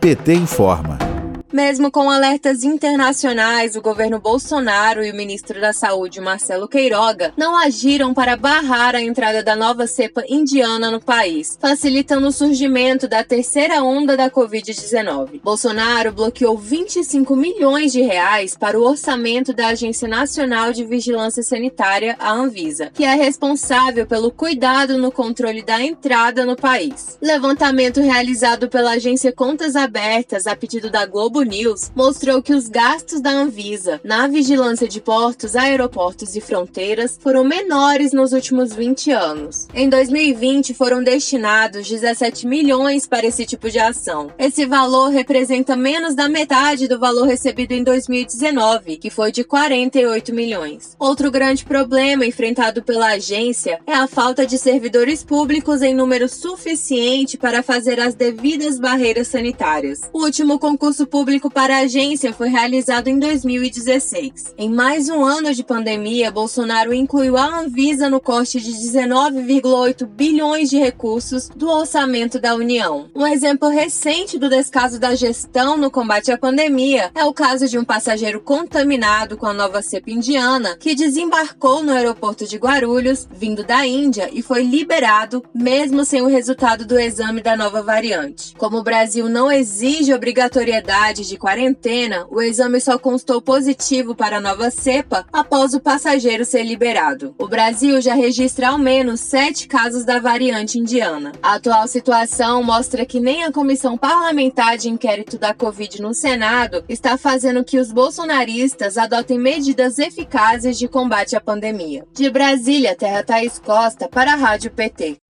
PT informa. Mesmo com alertas internacionais, o governo Bolsonaro e o ministro da Saúde, Marcelo Queiroga, não agiram para barrar a entrada da nova cepa indiana no país, facilitando o surgimento da terceira onda da Covid-19. Bolsonaro bloqueou 25 milhões de reais para o orçamento da Agência Nacional de Vigilância Sanitária, a Anvisa, que é responsável pelo cuidado no controle da entrada no país. Levantamento realizado pela agência Contas Abertas a pedido da Globo News mostrou que os gastos da Anvisa na vigilância de portos, aeroportos e fronteiras foram menores nos últimos 20 anos. Em 2020, foram destinados 17 milhões para esse tipo de ação. Esse valor representa menos da metade do valor recebido em 2019, que foi de 48 milhões. Outro grande problema enfrentado pela agência é a falta de servidores públicos em número suficiente para fazer as devidas barreiras sanitárias. O último concurso público público para a agência foi realizado em 2016. Em mais um ano de pandemia, Bolsonaro incluiu a Anvisa no corte de 19,8 bilhões de recursos do orçamento da União. Um exemplo recente do descaso da gestão no combate à pandemia é o caso de um passageiro contaminado com a nova cepa indiana que desembarcou no aeroporto de Guarulhos, vindo da Índia, e foi liberado mesmo sem o resultado do exame da nova variante. Como o Brasil não exige obrigatoriedade de quarentena, o exame só constou positivo para a nova cepa após o passageiro ser liberado. O Brasil já registra ao menos sete casos da variante indiana. A atual situação mostra que nem a Comissão Parlamentar de Inquérito da Covid no Senado está fazendo que os bolsonaristas adotem medidas eficazes de combate à pandemia. De Brasília, Terra Thaís Costa, para a Rádio PT.